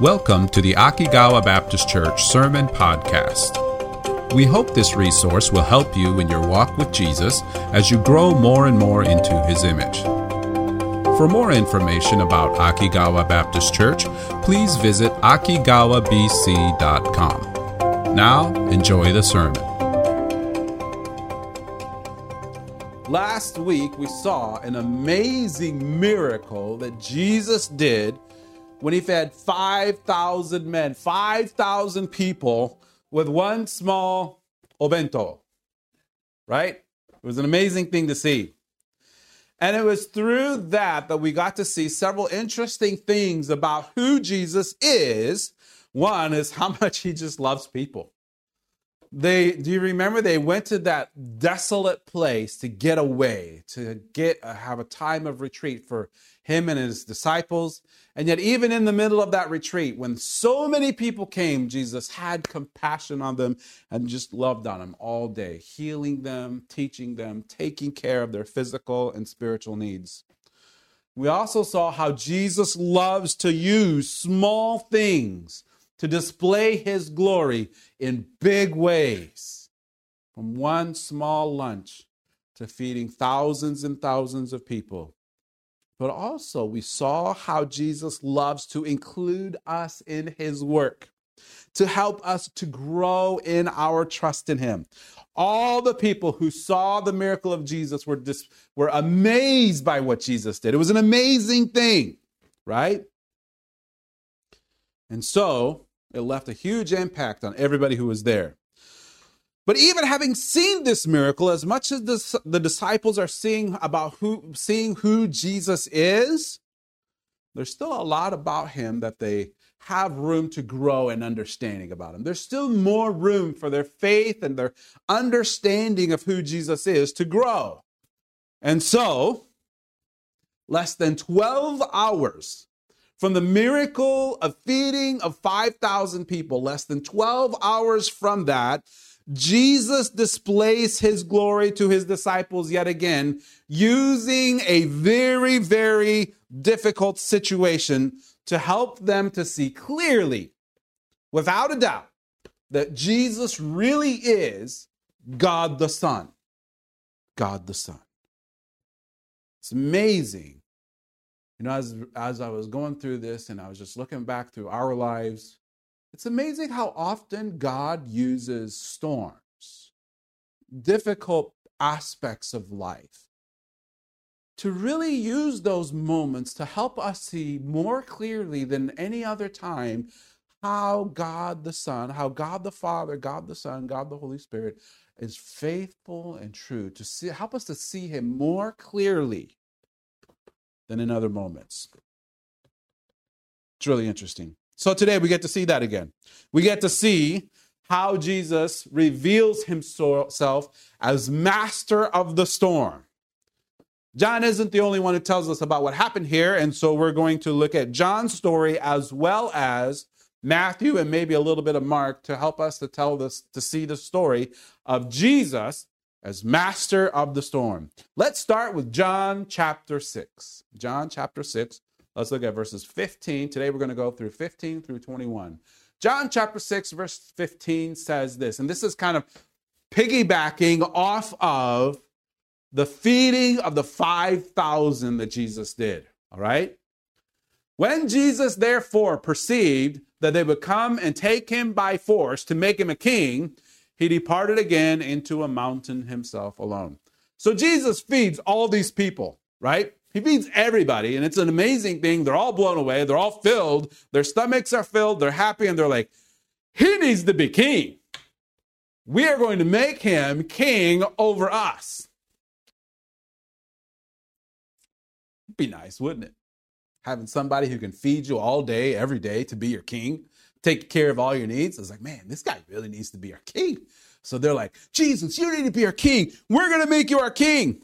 Welcome to the Akigawa Baptist Church Sermon Podcast. We hope this resource will help you in your walk with Jesus as you grow more and more into his image. For more information about Akigawa Baptist Church, please visit akigawabc.com. Now, enjoy the sermon. Last week, we saw an amazing miracle that Jesus did when he fed 5,000 men, 5,000 people with one small obento, right? It was an amazing thing to see. And it was through that that we got to see several interesting things about who Jesus is. One is how much he just loves people. They do you remember they went to that desolate place to get away, to get uh, have a time of retreat for him and his disciples. And yet, even in the middle of that retreat, when so many people came, Jesus had compassion on them and just loved on them all day, healing them, teaching them, taking care of their physical and spiritual needs. We also saw how Jesus loves to use small things to display his glory in big ways. From one small lunch to feeding thousands and thousands of people. But also, we saw how Jesus loves to include us in his work, to help us to grow in our trust in him. All the people who saw the miracle of Jesus were, dis- were amazed by what Jesus did. It was an amazing thing, right? And so it left a huge impact on everybody who was there. But even having seen this miracle, as much as the, the disciples are seeing about who seeing who Jesus is, there's still a lot about him that they have room to grow in understanding about him. There's still more room for their faith and their understanding of who Jesus is to grow. And so, less than 12 hours from the miracle of feeding of 5,000 people, less than 12 hours from that, Jesus displays his glory to his disciples yet again, using a very, very difficult situation to help them to see clearly, without a doubt, that Jesus really is God the Son. God the Son. It's amazing. You know, as, as I was going through this and I was just looking back through our lives, it's amazing how often God uses storms, difficult aspects of life, to really use those moments to help us see more clearly than any other time how God the Son, how God the Father, God the Son, God the Holy Spirit is faithful and true to see, help us to see Him more clearly than in other moments. It's really interesting. So today we get to see that again. We get to see how Jesus reveals himself as master of the storm. John isn't the only one who tells us about what happened here, and so we're going to look at John's story as well as Matthew and maybe a little bit of Mark to help us to tell this to see the story of Jesus as master of the storm. Let's start with John chapter 6. John chapter 6 Let's look at verses 15. Today we're going to go through 15 through 21. John chapter 6, verse 15 says this, and this is kind of piggybacking off of the feeding of the 5,000 that Jesus did. All right? When Jesus therefore perceived that they would come and take him by force to make him a king, he departed again into a mountain himself alone. So Jesus feeds all these people, right? He feeds everybody, and it's an amazing thing. They're all blown away, they're all filled, their stomachs are filled, they're happy, and they're like, He needs to be king. We are going to make him king over us. Be nice, wouldn't it? Having somebody who can feed you all day, every day to be your king, take care of all your needs. I was like, man, this guy really needs to be our king. So they're like, Jesus, you need to be our king. We're going to make you our king.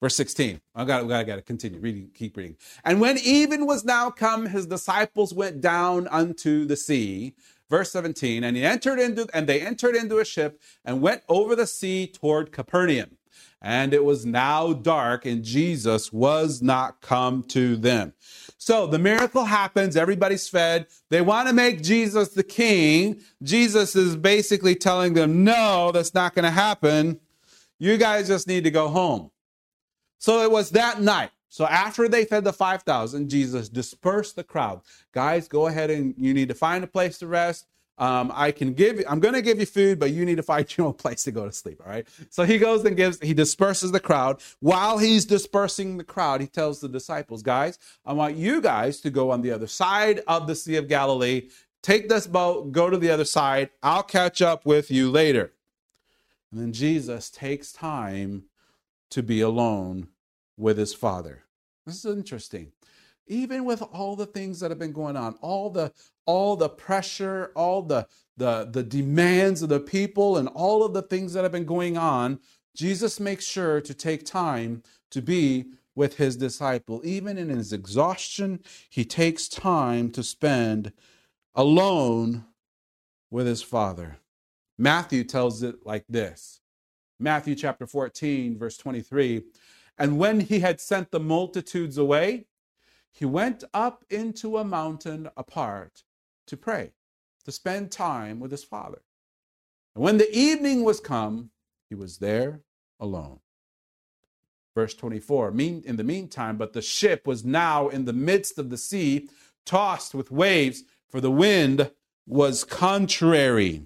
Verse 16. I gotta, I got to continue reading, keep reading. And when even was now come, his disciples went down unto the sea. Verse 17. And he entered into, and they entered into a ship and went over the sea toward Capernaum. and it was now dark, and Jesus was not come to them. So the miracle happens, everybody's fed. They want to make Jesus the king. Jesus is basically telling them, no, that's not going to happen. You guys just need to go home. So it was that night. So after they fed the 5,000, Jesus dispersed the crowd. Guys, go ahead and you need to find a place to rest. Um, I can give I'm going to give you food, but you need to find your own place to go to sleep. All right. So he goes and gives, he disperses the crowd. While he's dispersing the crowd, he tells the disciples, guys, I want you guys to go on the other side of the Sea of Galilee. Take this boat, go to the other side. I'll catch up with you later. And then Jesus takes time to be alone with his father. This is interesting. Even with all the things that have been going on, all the all the pressure, all the the the demands of the people and all of the things that have been going on, Jesus makes sure to take time to be with his disciple. Even in his exhaustion, he takes time to spend alone with his father. Matthew tells it like this. Matthew chapter 14 verse 23 and when he had sent the multitudes away, he went up into a mountain apart to pray, to spend time with his father. And when the evening was come, he was there alone. Verse 24 mean, In the meantime, but the ship was now in the midst of the sea, tossed with waves, for the wind was contrary.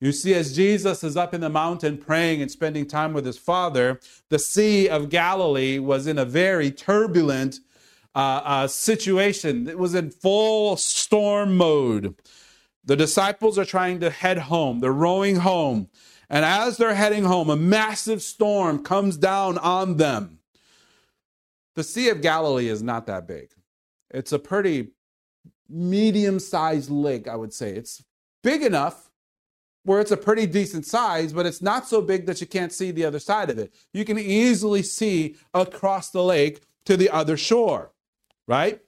You see, as Jesus is up in the mountain praying and spending time with his Father, the Sea of Galilee was in a very turbulent uh, uh, situation. It was in full storm mode. The disciples are trying to head home, they're rowing home. And as they're heading home, a massive storm comes down on them. The Sea of Galilee is not that big, it's a pretty medium sized lake, I would say. It's big enough where it's a pretty decent size, but it's not so big that you can't see the other side of it. You can easily see across the lake to the other shore, right?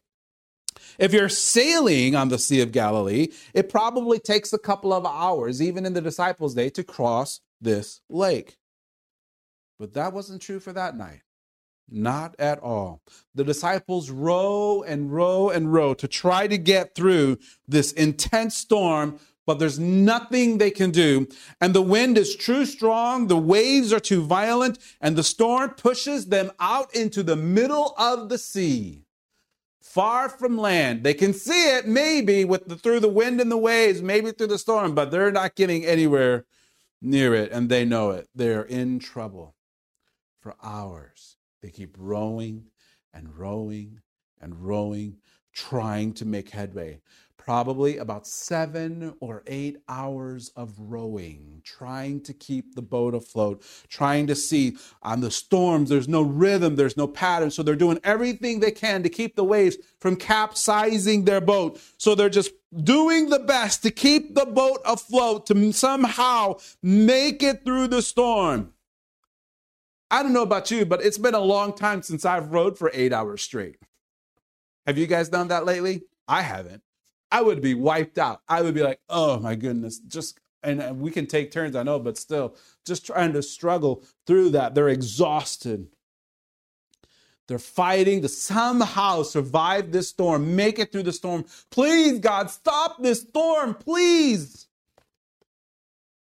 If you're sailing on the Sea of Galilee, it probably takes a couple of hours, even in the disciples' day, to cross this lake. But that wasn't true for that night. Not at all. The disciples row and row and row to try to get through this intense storm but there's nothing they can do. And the wind is too strong, the waves are too violent, and the storm pushes them out into the middle of the sea, far from land. They can see it maybe with the, through the wind and the waves, maybe through the storm, but they're not getting anywhere near it, and they know it. They're in trouble for hours. They keep rowing and rowing and rowing, trying to make headway probably about seven or eight hours of rowing, trying to keep the boat afloat, trying to see on the storms, there's no rhythm, there's no pattern. So they're doing everything they can to keep the waves from capsizing their boat. So they're just doing the best to keep the boat afloat, to somehow make it through the storm. I don't know about you, but it's been a long time since I've rowed for eight hours straight. Have you guys done that lately? I haven't. I would be wiped out. I would be like, oh my goodness, just and uh, we can take turns, I know, but still, just trying to struggle through that. They're exhausted. They're fighting to somehow survive this storm, make it through the storm. Please, God, stop this storm, please.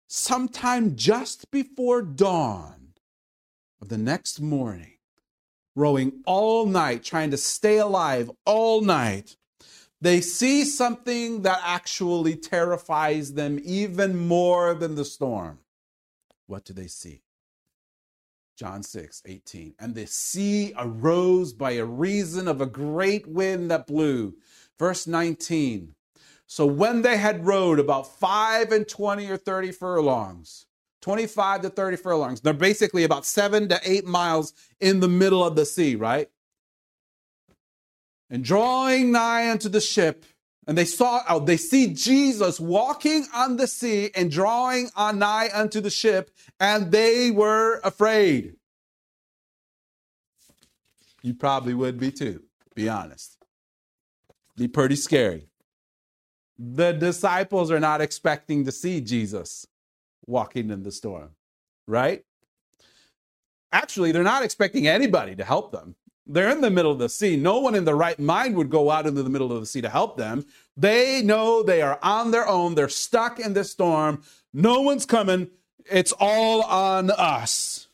Sometime just before dawn of the next morning, rowing all night, trying to stay alive all night, they see something that actually terrifies them even more than the storm. What do they see? John 6, 18. And the sea arose by a reason of a great wind that blew. Verse 19. So when they had rowed about five and 20 or 30 furlongs, 25 to 30 furlongs, they're basically about seven to eight miles in the middle of the sea, right? and drawing nigh unto the ship, and they saw out, they see Jesus walking on the sea and drawing on nigh unto the ship, and they were afraid. You probably would be too, be honest. Be pretty scary. The disciples are not expecting to see Jesus walking in the storm, right? Actually, they're not expecting anybody to help them. They're in the middle of the sea. No one in the right mind would go out into the middle of the sea to help them. They know they are on their own. They're stuck in this storm. No one's coming. It's all on us.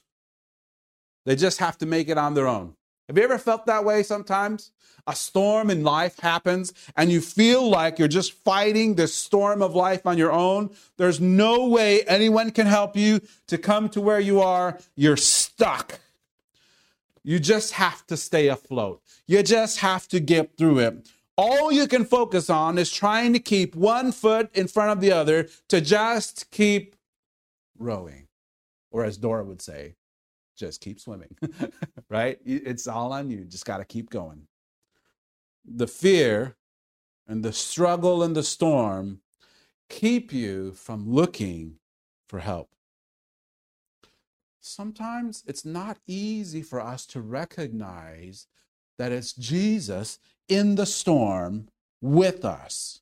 They just have to make it on their own. Have you ever felt that way sometimes? A storm in life happens and you feel like you're just fighting this storm of life on your own. There's no way anyone can help you to come to where you are. You're stuck. You just have to stay afloat. You just have to get through it. All you can focus on is trying to keep one foot in front of the other to just keep rowing. Or as Dora would say, just keep swimming, right? It's all on you. Just got to keep going. The fear and the struggle and the storm keep you from looking for help. Sometimes it's not easy for us to recognize that it's Jesus in the storm with us.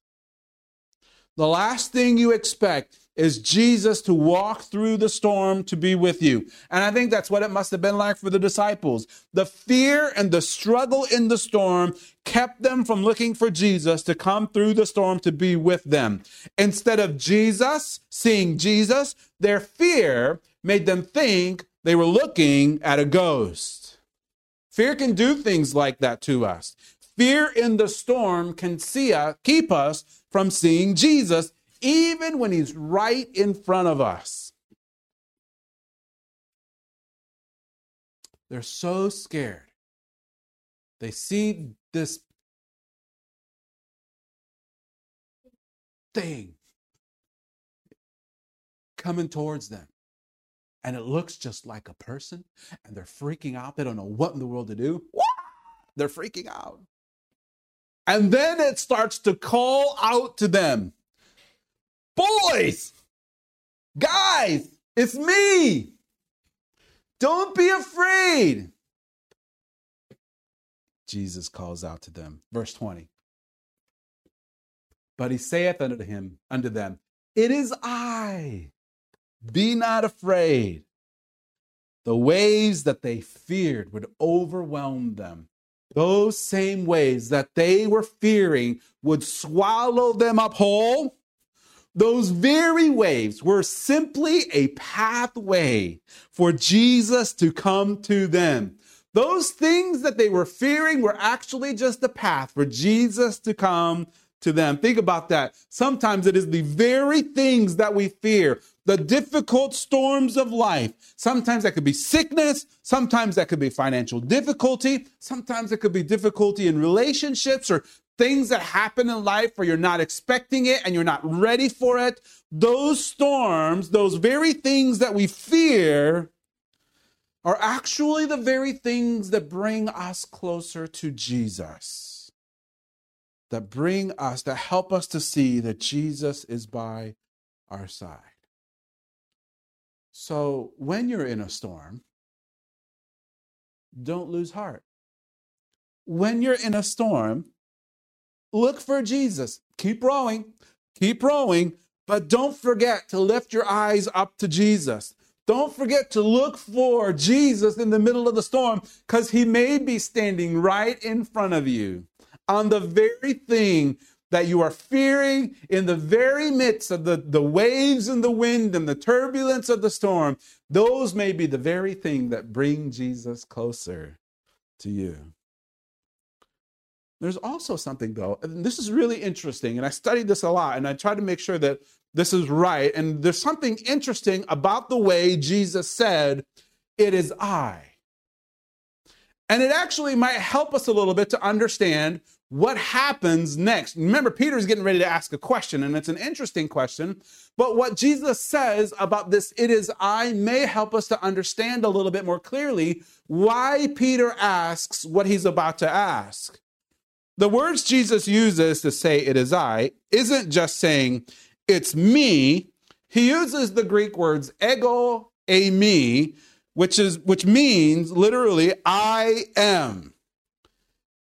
The last thing you expect is Jesus to walk through the storm to be with you. And I think that's what it must have been like for the disciples. The fear and the struggle in the storm kept them from looking for Jesus to come through the storm to be with them. Instead of Jesus seeing Jesus, their fear made them think they were looking at a ghost. Fear can do things like that to us. Fear in the storm can see us, keep us from seeing Jesus even when he's right in front of us. They're so scared. They see this thing coming towards them. And it looks just like a person, and they're freaking out. They don't know what in the world to do. They're freaking out. And then it starts to call out to them Boys, guys, it's me. Don't be afraid. Jesus calls out to them. Verse 20. But he saith unto him, unto them, It is I. Be not afraid. The waves that they feared would overwhelm them. Those same waves that they were fearing would swallow them up whole those very waves were simply a pathway for Jesus to come to them. Those things that they were fearing were actually just a path for Jesus to come to them. Think about that. Sometimes it is the very things that we fear, the difficult storms of life. Sometimes that could be sickness. Sometimes that could be financial difficulty. Sometimes it could be difficulty in relationships or things that happen in life where you're not expecting it and you're not ready for it, those storms, those very things that we fear, are actually the very things that bring us closer to Jesus. That bring us, that help us to see that Jesus is by our side. So when you're in a storm, don't lose heart. When you're in a storm, Look for Jesus. Keep rowing, keep rowing, but don't forget to lift your eyes up to Jesus. Don't forget to look for Jesus in the middle of the storm because he may be standing right in front of you on the very thing that you are fearing in the very midst of the, the waves and the wind and the turbulence of the storm. Those may be the very thing that bring Jesus closer to you. There's also something though, and this is really interesting, and I studied this a lot, and I tried to make sure that this is right. And there's something interesting about the way Jesus said, It is I. And it actually might help us a little bit to understand what happens next. Remember, Peter's getting ready to ask a question, and it's an interesting question. But what Jesus says about this, it is I, may help us to understand a little bit more clearly why Peter asks what he's about to ask. The words Jesus uses to say it is I isn't just saying it's me. He uses the Greek words ego eimi, which is which means literally I am.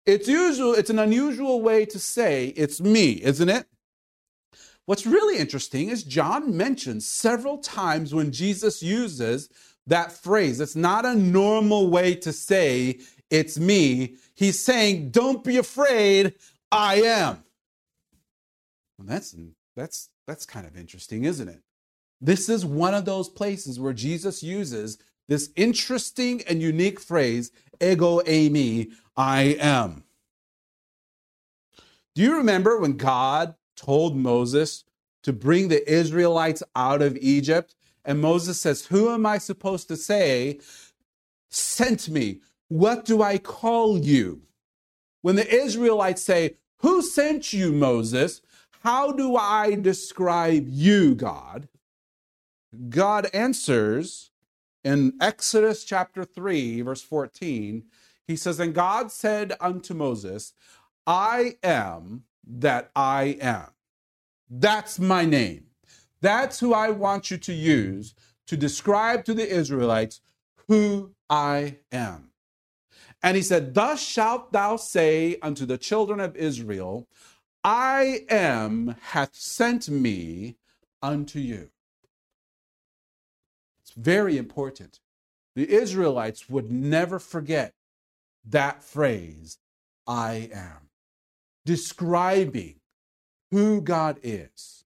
It's usual, it's an unusual way to say it's me, isn't it? What's really interesting is John mentions several times when Jesus uses that phrase. It's not a normal way to say, it's me. He's saying, don't be afraid, I am. Well, that's, that's, that's kind of interesting, isn't it? This is one of those places where Jesus uses this interesting and unique phrase, ego eimi, I am. Do you remember when God told Moses to bring the Israelites out of Egypt? And Moses says, Who am I supposed to say sent me? What do I call you? When the Israelites say, Who sent you, Moses? How do I describe you, God? God answers in Exodus chapter 3, verse 14. He says, And God said unto Moses, I am that I am. That's my name. That's who I want you to use to describe to the Israelites who I am. And he said, Thus shalt thou say unto the children of Israel, I am hath sent me unto you. It's very important. The Israelites would never forget that phrase, I am, describing who God is.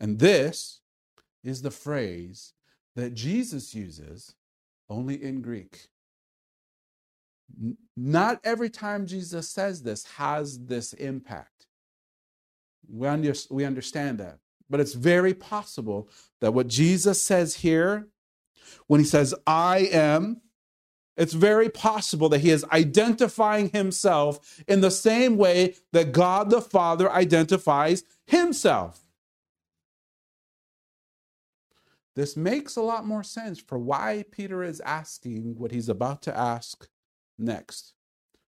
And this is the phrase that Jesus uses only in Greek. Not every time Jesus says this has this impact. We, under, we understand that. But it's very possible that what Jesus says here, when he says, I am, it's very possible that he is identifying himself in the same way that God the Father identifies himself. This makes a lot more sense for why Peter is asking what he's about to ask next.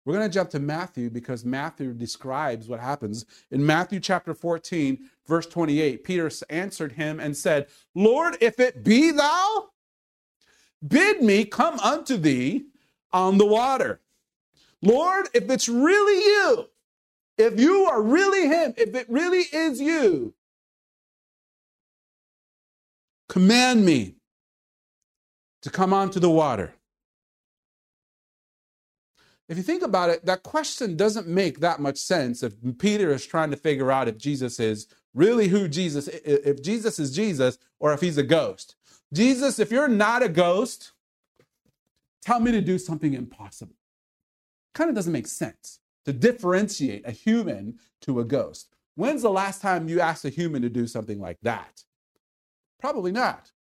We're going to jump to Matthew because Matthew describes what happens. In Matthew chapter 14, verse 28, Peter answered him and said, Lord, if it be thou, bid me come unto thee on the water. Lord, if it's really you, if you are really him, if it really is you, command me to come onto the water. If you think about it, that question doesn't make that much sense if Peter is trying to figure out if Jesus is really who Jesus if Jesus is Jesus or if he's a ghost. Jesus, if you're not a ghost, tell me to do something impossible. Kind of doesn't make sense to differentiate a human to a ghost. When's the last time you asked a human to do something like that? Probably not.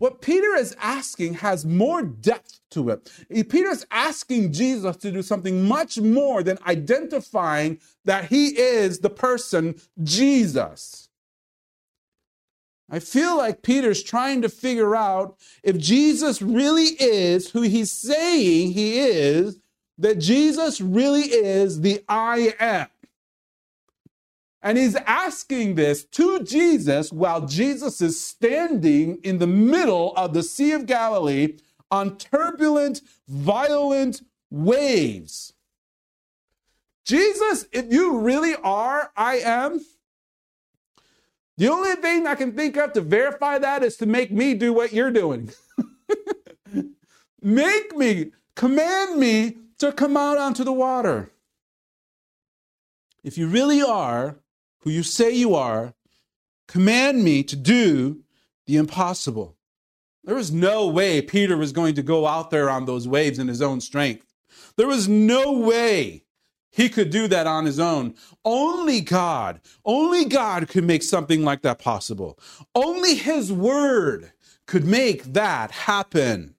What Peter is asking has more depth to it. Peter's asking Jesus to do something much more than identifying that he is the person Jesus. I feel like Peter's trying to figure out if Jesus really is who he's saying he is, that Jesus really is the I am. And he's asking this to Jesus while Jesus is standing in the middle of the Sea of Galilee on turbulent, violent waves. Jesus, if you really are, I am, the only thing I can think of to verify that is to make me do what you're doing. make me, command me to come out onto the water. If you really are, who you say you are, command me to do the impossible. There was no way Peter was going to go out there on those waves in his own strength. There was no way he could do that on his own. Only God, only God could make something like that possible. Only his word could make that happen.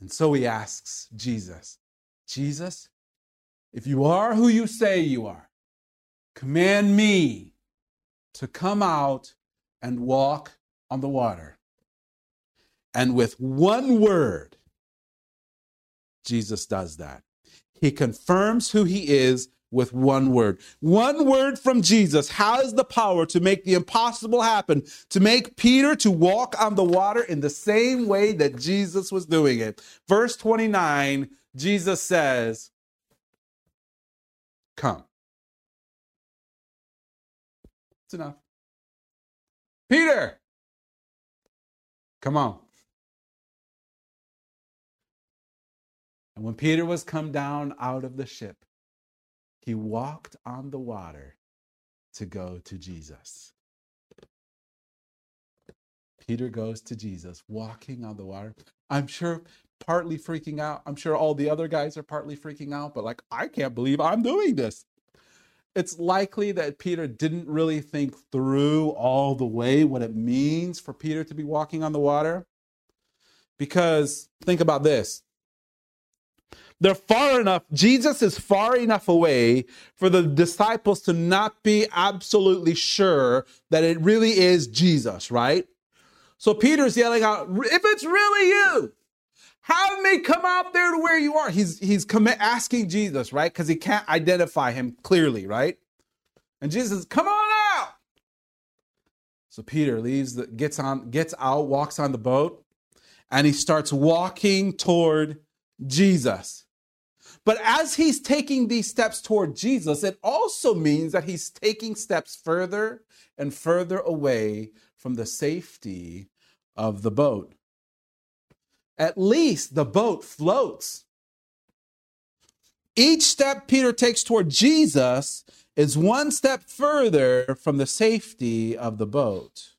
And so he asks Jesus, Jesus, if you are who you say you are, Command me to come out and walk on the water. And with one word, Jesus does that. He confirms who he is with one word. One word from Jesus has the power to make the impossible happen, to make Peter to walk on the water in the same way that Jesus was doing it. Verse 29, Jesus says, Come. It's enough. Peter, Come on. And when Peter was come down out of the ship, he walked on the water to go to Jesus. Peter goes to Jesus, walking on the water. I'm sure partly freaking out. I'm sure all the other guys are partly freaking out, but like, I can't believe I'm doing this. It's likely that Peter didn't really think through all the way what it means for Peter to be walking on the water. Because think about this they're far enough, Jesus is far enough away for the disciples to not be absolutely sure that it really is Jesus, right? So Peter's yelling out, if it's really you, have me come out there to where you are. He's he's asking Jesus, right? Because he can't identify him clearly, right? And Jesus says, come on out. So Peter leaves, the, gets on, gets out, walks on the boat, and he starts walking toward Jesus. But as he's taking these steps toward Jesus, it also means that he's taking steps further and further away from the safety of the boat. At least the boat floats. Each step Peter takes toward Jesus is one step further from the safety of the boat.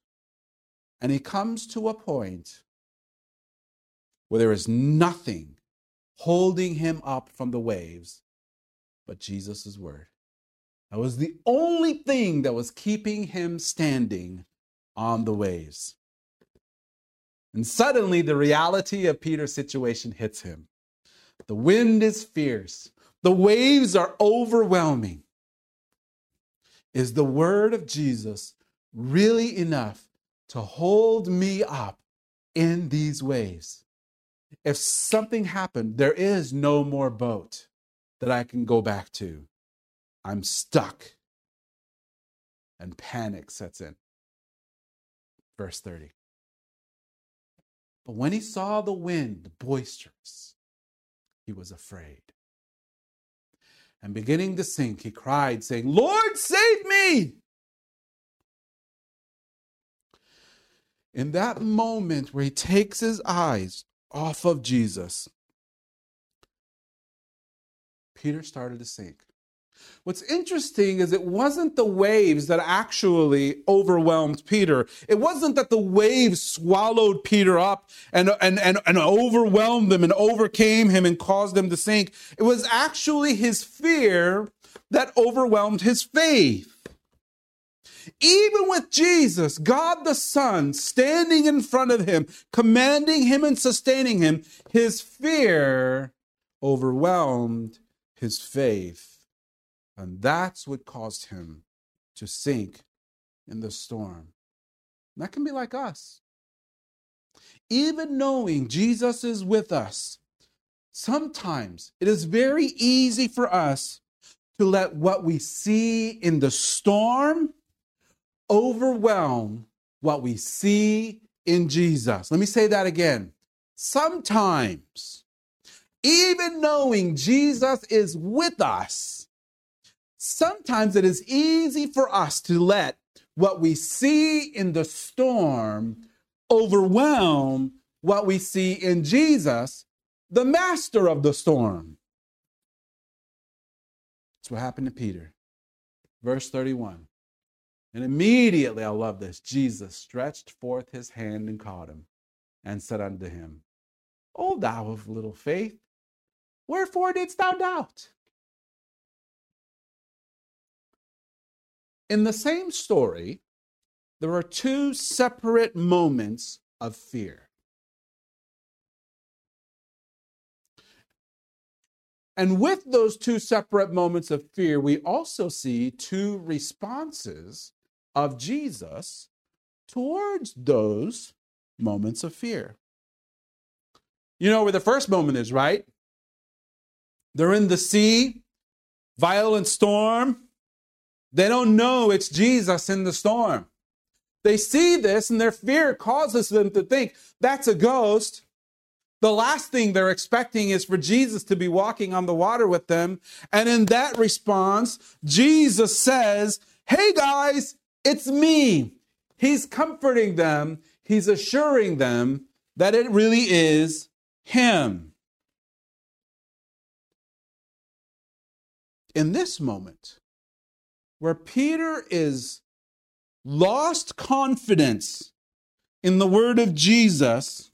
And he comes to a point where there is nothing holding him up from the waves but Jesus' word. That was the only thing that was keeping him standing on the waves. And suddenly, the reality of Peter's situation hits him. The wind is fierce, the waves are overwhelming. Is the word of Jesus really enough to hold me up in these waves? If something happened, there is no more boat that I can go back to. I'm stuck. And panic sets in. Verse 30. But when he saw the wind boisterous, he was afraid. And beginning to sink, he cried, saying, Lord, save me! In that moment where he takes his eyes off of Jesus, Peter started to sink. What's interesting is it wasn't the waves that actually overwhelmed Peter. It wasn't that the waves swallowed Peter up and, and, and, and overwhelmed him and overcame him and caused him to sink. It was actually his fear that overwhelmed his faith. Even with Jesus, God the Son, standing in front of him, commanding him and sustaining him, his fear overwhelmed his faith. And that's what caused him to sink in the storm. And that can be like us. Even knowing Jesus is with us, sometimes it is very easy for us to let what we see in the storm overwhelm what we see in Jesus. Let me say that again. Sometimes, even knowing Jesus is with us, sometimes it is easy for us to let what we see in the storm overwhelm what we see in Jesus, the master of the storm. That's what happened to Peter. Verse 31. And immediately, I love this, Jesus stretched forth his hand and caught him and said unto him, O thou of little faith, wherefore didst thou doubt? In the same story, there are two separate moments of fear. And with those two separate moments of fear, we also see two responses of Jesus towards those moments of fear. You know where the first moment is, right? They're in the sea, violent storm, they don't know it's Jesus in the storm. They see this and their fear causes them to think that's a ghost. The last thing they're expecting is for Jesus to be walking on the water with them. And in that response, Jesus says, Hey guys, it's me. He's comforting them. He's assuring them that it really is Him. In this moment, where Peter is lost confidence in the word of Jesus,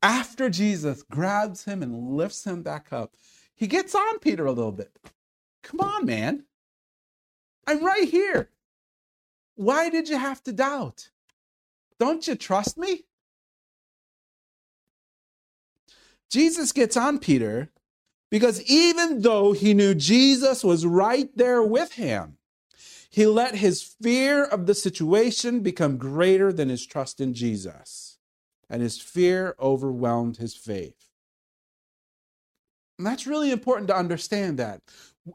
after Jesus grabs him and lifts him back up, he gets on Peter a little bit. Come on, man. I'm right here. Why did you have to doubt? Don't you trust me? Jesus gets on Peter because even though he knew Jesus was right there with him, he let his fear of the situation become greater than his trust in Jesus, and his fear overwhelmed his faith. And that's really important to understand that.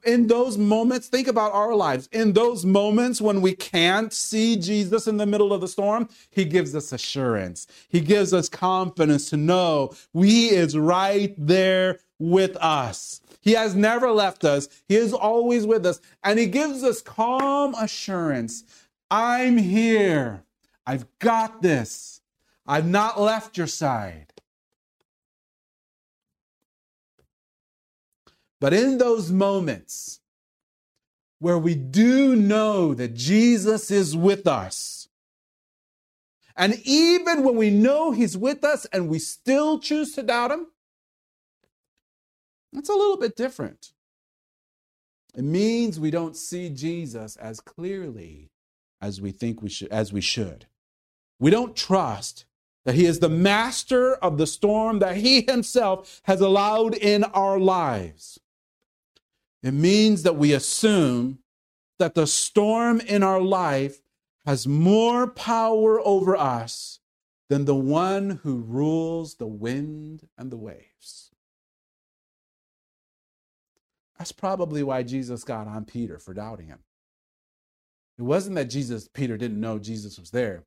In those moments, think about our lives. In those moments when we can't see Jesus in the middle of the storm, he gives us assurance. He gives us confidence to know he is right there with us. He has never left us. He is always with us. And he gives us calm assurance. I'm here. I've got this. I've not left your side. But in those moments where we do know that Jesus is with us, and even when we know he's with us and we still choose to doubt him, that's a little bit different. It means we don't see Jesus as clearly as we think we should as we should. We don't trust that he is the master of the storm that he himself has allowed in our lives. It means that we assume that the storm in our life has more power over us than the one who rules the wind and the waves. That's probably why Jesus got on Peter for doubting him. It wasn't that Jesus Peter didn't know Jesus was there.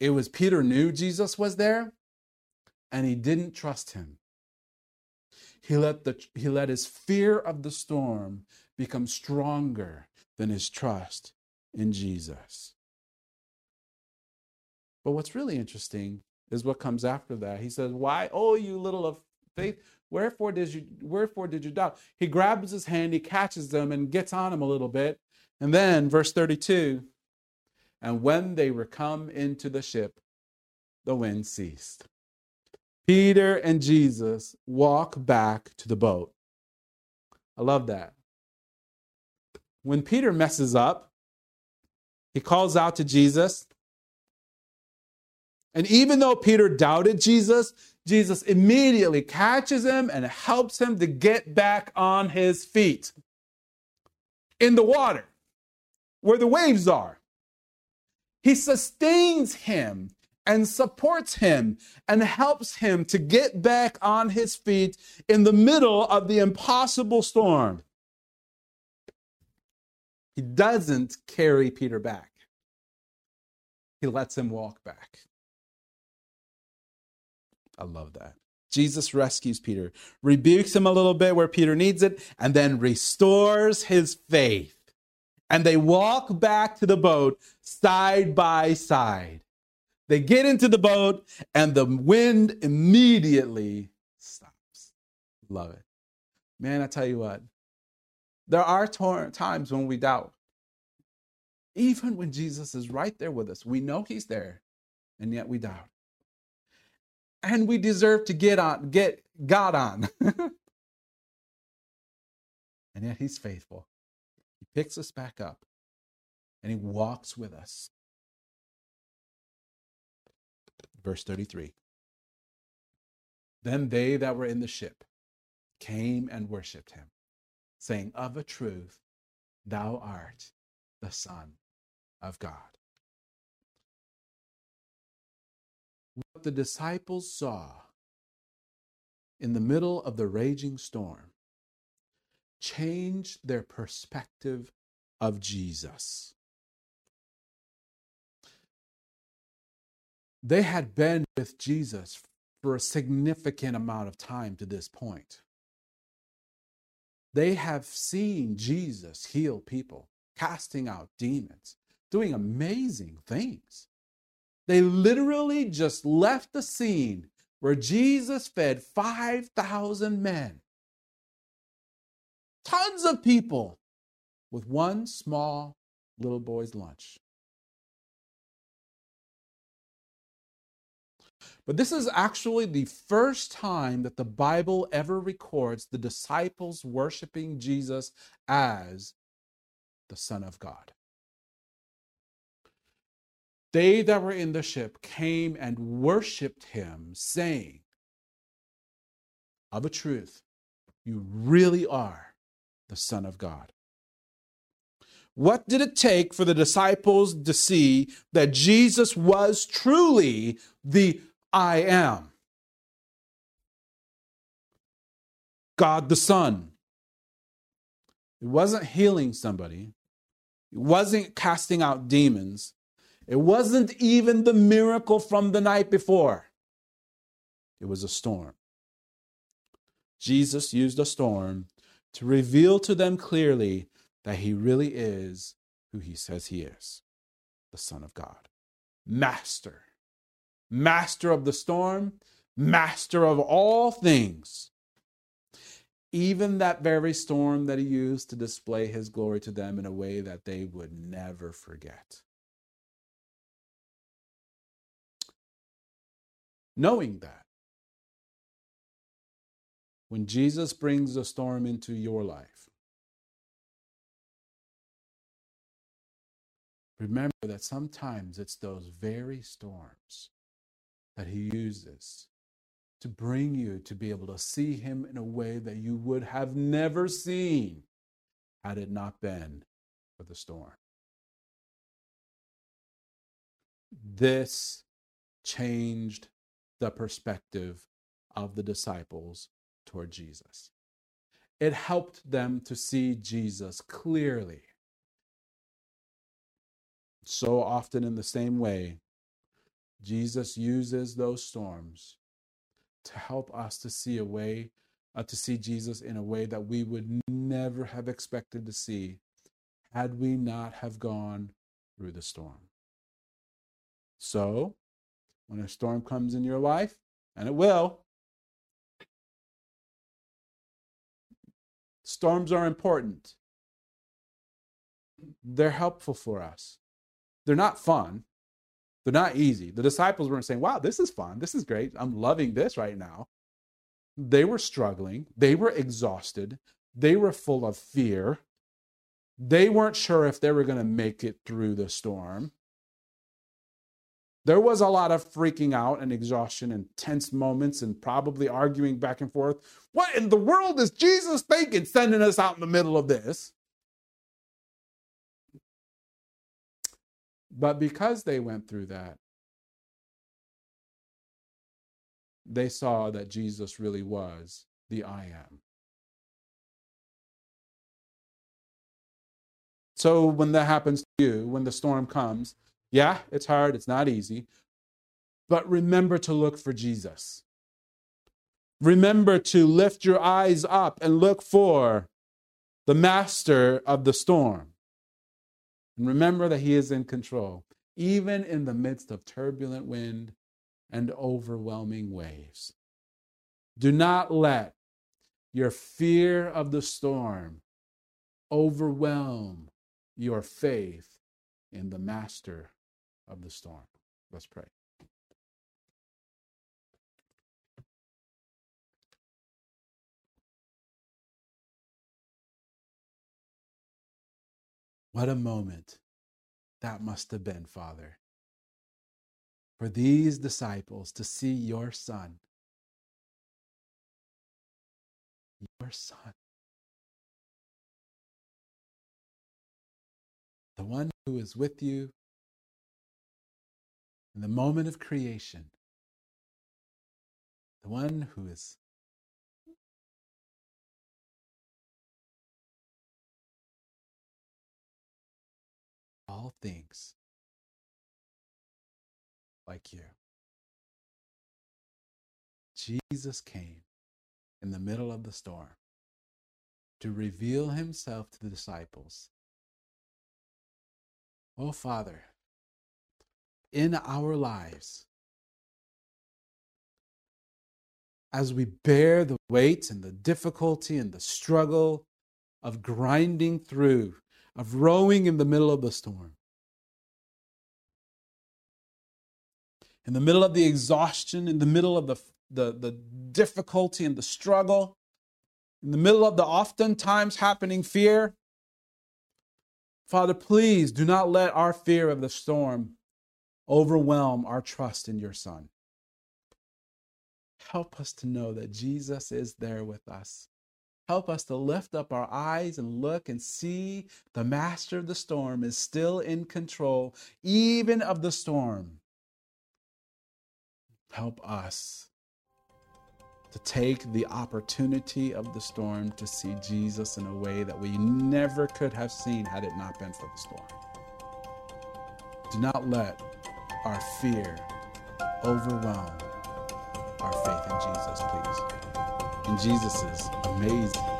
It was Peter knew Jesus was there and he didn't trust him. He let, the, he let his fear of the storm become stronger than his trust in Jesus. But what's really interesting is what comes after that. He says, Why, oh, you little of faith, wherefore did you wherefore did you doubt? He grabs his hand, he catches them, and gets on him a little bit. And then, verse 32, and when they were come into the ship, the wind ceased. Peter and Jesus walk back to the boat. I love that. When Peter messes up, he calls out to Jesus. And even though Peter doubted Jesus, Jesus immediately catches him and helps him to get back on his feet in the water where the waves are. He sustains him and supports him and helps him to get back on his feet in the middle of the impossible storm. He doesn't carry Peter back, he lets him walk back. I love that. Jesus rescues Peter, rebukes him a little bit where Peter needs it, and then restores his faith. And they walk back to the boat side by side. They get into the boat and the wind immediately stops. Love it. Man, I tell you what, there are times when we doubt. Even when Jesus is right there with us, we know he's there, and yet we doubt. And we deserve to get on, get God on. and yet he's faithful. He picks us back up and he walks with us Verse 33 Then they that were in the ship came and worshipped him, saying, Of a truth, thou art the Son of God. The disciples saw in the middle of the raging storm changed their perspective of Jesus. They had been with Jesus for a significant amount of time to this point. They have seen Jesus heal people, casting out demons, doing amazing things. They literally just left the scene where Jesus fed 5,000 men. Tons of people with one small little boy's lunch. But this is actually the first time that the Bible ever records the disciples worshiping Jesus as the Son of God. They that were in the ship came and worshiped him, saying, Of a truth, you really are the Son of God. What did it take for the disciples to see that Jesus was truly the I am. God the Son. It wasn't healing somebody, it wasn't casting out demons, it wasn't even the miracle from the night before. It was a storm. Jesus used a storm to reveal to them clearly that he really is who he says he is the Son of God, Master master of the storm, master of all things. Even that very storm that he used to display his glory to them in a way that they would never forget. Knowing that, when Jesus brings a storm into your life, remember that sometimes it's those very storms that He uses to bring you to be able to see Him in a way that you would have never seen had it not been for the storm. This changed the perspective of the disciples toward Jesus. It helped them to see Jesus clearly. So often, in the same way, Jesus uses those storms to help us to see a way, uh, to see Jesus in a way that we would never have expected to see had we not have gone through the storm. So, when a storm comes in your life, and it will, storms are important. They're helpful for us. They're not fun. They're not easy. The disciples weren't saying, wow, this is fun. This is great. I'm loving this right now. They were struggling. They were exhausted. They were full of fear. They weren't sure if they were going to make it through the storm. There was a lot of freaking out and exhaustion and tense moments and probably arguing back and forth. What in the world is Jesus thinking sending us out in the middle of this? But because they went through that, they saw that Jesus really was the I am. So when that happens to you, when the storm comes, yeah, it's hard, it's not easy, but remember to look for Jesus. Remember to lift your eyes up and look for the master of the storm. And remember that He is in control, even in the midst of turbulent wind and overwhelming waves. Do not let your fear of the storm overwhelm your faith in the master of the storm. Let's pray. What a moment that must have been, Father, for these disciples to see your Son, your Son, the one who is with you in the moment of creation, the one who is all things like you. Jesus came in the middle of the storm to reveal himself to the disciples. Oh, Father, in our lives as we bear the weight and the difficulty and the struggle of grinding through, of rowing in the middle of the storm. In the middle of the exhaustion, in the middle of the, the, the difficulty and the struggle, in the middle of the oftentimes happening fear, Father, please do not let our fear of the storm overwhelm our trust in your Son. Help us to know that Jesus is there with us. Help us to lift up our eyes and look and see the master of the storm is still in control, even of the storm. Help us to take the opportunity of the storm to see Jesus in a way that we never could have seen had it not been for the storm. Do not let our fear overwhelm our faith in Jesus, please. In Jesus' amazing